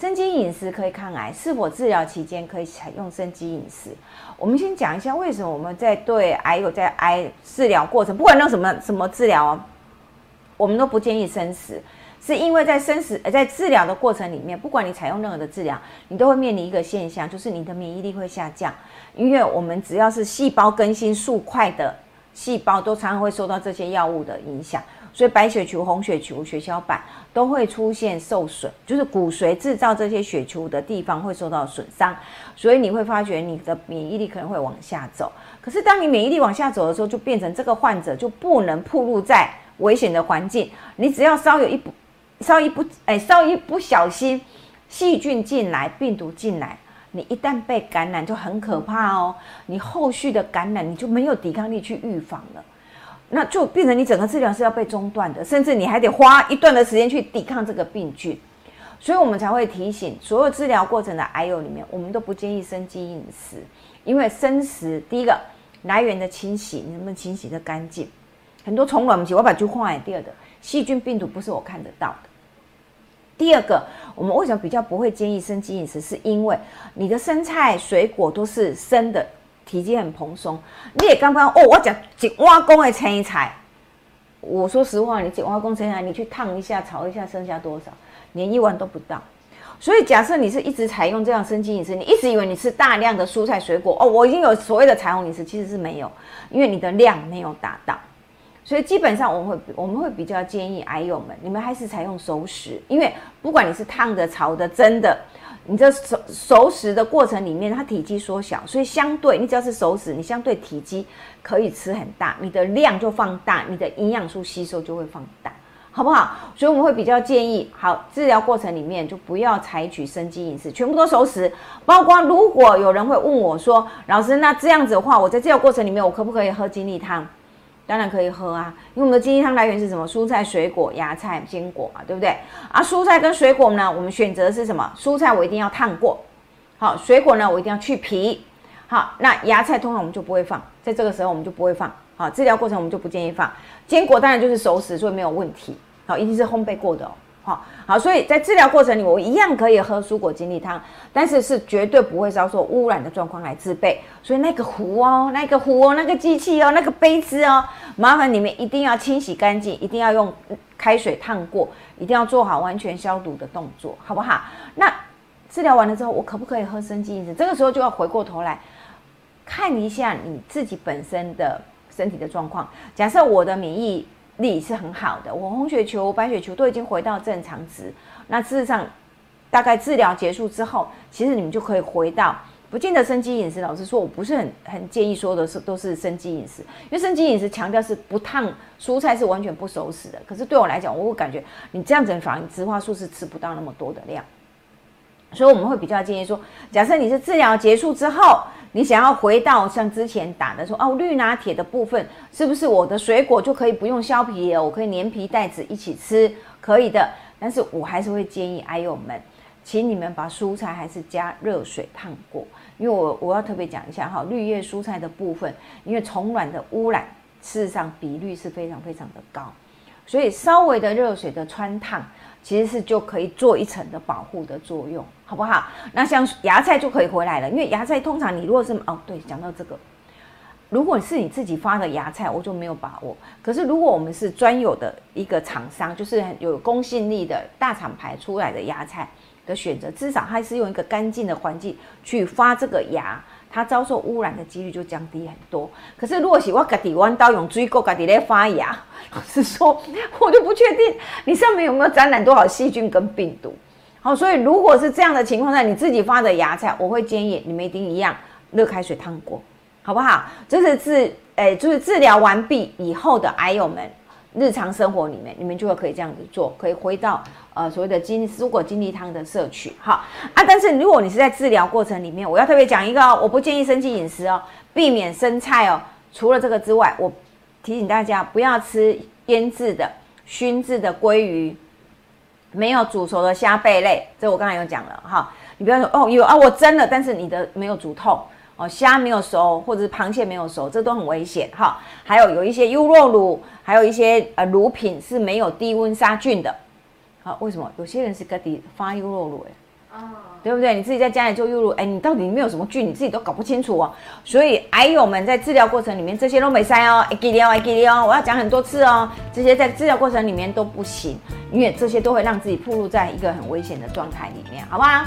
生机饮食可以抗癌，是否治疗期间可以采用生机饮食？我们先讲一下为什么我们在对癌友在癌治疗过程，不管用什么什么治疗哦，我们都不建议生食，是因为在生食在治疗的过程里面，不管你采用任何的治疗，你都会面临一个现象，就是你的免疫力会下降，因为我们只要是细胞更新速快的细胞，都常常会受到这些药物的影响。所以白血球、红血球、血小板都会出现受损，就是骨髓制造这些血球的地方会受到损伤，所以你会发觉你的免疫力可能会往下走。可是当你免疫力往下走的时候，就变成这个患者就不能暴露在危险的环境。你只要稍有一不、稍一不、哎，稍一不小心，细菌进来、病毒进来，你一旦被感染就很可怕哦。你后续的感染你就没有抵抗力去预防了。那就变成你整个治疗是要被中断的，甚至你还得花一段的时间去抵抗这个病菌，所以我们才会提醒所有治疗过程的癌友里面，我们都不建议生机饮食，因为生食第一个来源的清洗，你能不能清洗的干净？很多虫卵，我把就放在第二的细菌病毒不是我看得到的。第二个，我们为什么比较不会建议生机饮食？是因为你的生菜水果都是生的。体积很蓬松，你也刚刚哦，我讲一碗公的青菜，我说实话，你一碗公青菜，你去烫一下、炒一下，剩下多少？连一碗都不到。所以假设你是一直采用这样生机饮食，你一直以为你吃大量的蔬菜水果哦，我已经有所谓的彩虹饮食，其实是没有，因为你的量没有达到。所以基本上我们会我们会比较建议癌友们，你们还是采用熟食，因为不管你是烫的、炒的、蒸的。你这熟熟食的过程里面，它体积缩小，所以相对你只要是熟食，你相对体积可以吃很大，你的量就放大，你的营养素吸收就会放大，好不好？所以我们会比较建议，好治疗过程里面就不要采取生机饮食，全部都熟食。包括如果有人会问我说，老师，那这样子的话，我在治疗过程里面，我可不可以喝精力汤？当然可以喝啊，因为我们的金鸡汤来源是什么？蔬菜、水果、芽菜、坚果嘛，对不对？啊，蔬菜跟水果呢，我们选择是什么？蔬菜我一定要烫过，好，水果呢我一定要去皮，好，那芽菜通常我们就不会放，在这个时候我们就不会放，好，治疗过程我们就不建议放。坚果当然就是熟食，所以没有问题，好，一定是烘焙过的哦。好，好，所以在治疗过程里，我一样可以喝蔬果精力汤，但是是绝对不会遭受污染的状况来制备。所以那个壶哦，那个壶哦，那个机器哦，那个杯子哦，麻烦你们一定要清洗干净，一定要用开水烫过，一定要做好完全消毒的动作，好不好？那治疗完了之后，我可不可以喝生机饮食？这个时候就要回过头来看一下你自己本身的身体的状况。假设我的免疫力是很好的，我红血球、白血球都已经回到正常值。那事实上，大概治疗结束之后，其实你们就可以回到不见得生机饮食。老实说，我不是很很建议说的是都是生机饮食，因为生机饮食强调是不烫蔬菜是完全不熟食的。可是对我来讲，我会感觉你这样子反而植化素是吃不到那么多的量。所以我们会比较建议说，假设你是治疗结束之后。你想要回到像之前打的说哦，绿拿铁的部分是不是我的水果就可以不用削皮了？我可以连皮带籽一起吃，可以的。但是我还是会建议爱友们，请你们把蔬菜还是加热水烫过，因为我我要特别讲一下哈，绿叶蔬菜的部分，因为虫卵的污染事实上比率是非常非常的高，所以稍微的热水的穿烫。其实是就可以做一层的保护的作用，好不好？那像芽菜就可以回来了，因为芽菜通常你如果是哦，对，讲到这个，如果是你自己发的芽菜，我就没有把握。可是如果我们是专有的一个厂商，就是很有公信力的大厂牌出来的芽菜的选择，至少它是用一个干净的环境去发这个芽。它遭受污染的几率就降低很多。可是如果是我家己弯刀用追过家己来发芽，老实说，我就不确定你上面有没有沾染多少细菌跟病毒。好，所以如果是这样的情况下，你自己发的芽菜，我会建议你们一定一样热开水烫过，好不好？这是治，诶，就是治疗完毕以后的癌友们。日常生活里面，你们就会可以这样子做，可以回到呃所谓的金蔬果金力汤的摄取，哈啊。但是如果你是在治疗过程里面，我要特别讲一个哦，我不建议生气饮食哦，避免生菜哦。除了这个之外，我提醒大家不要吃腌制的、熏制的鲑鱼，没有煮熟的虾贝类，这我刚才有讲了哈。你不要说哦有啊，我蒸了，但是你的没有煮透。哦，虾没有熟，或者是螃蟹没有熟，这都很危险哈。还有有一些优酪乳，还有一些呃乳品是没有低温杀菌的。好，为什么有些人是个底发优酪乳？哎，对不对？你自己在家里做诱入，哎，你到底没有什么菌，你自己都搞不清楚哦。所以癌友们在治疗过程里面，这些都没塞哦，哎，给你哦，哎，给你哦，我要讲很多次哦。这些在治疗过程里面都不行，因为这些都会让自己暴露在一个很危险的状态里面，好不好？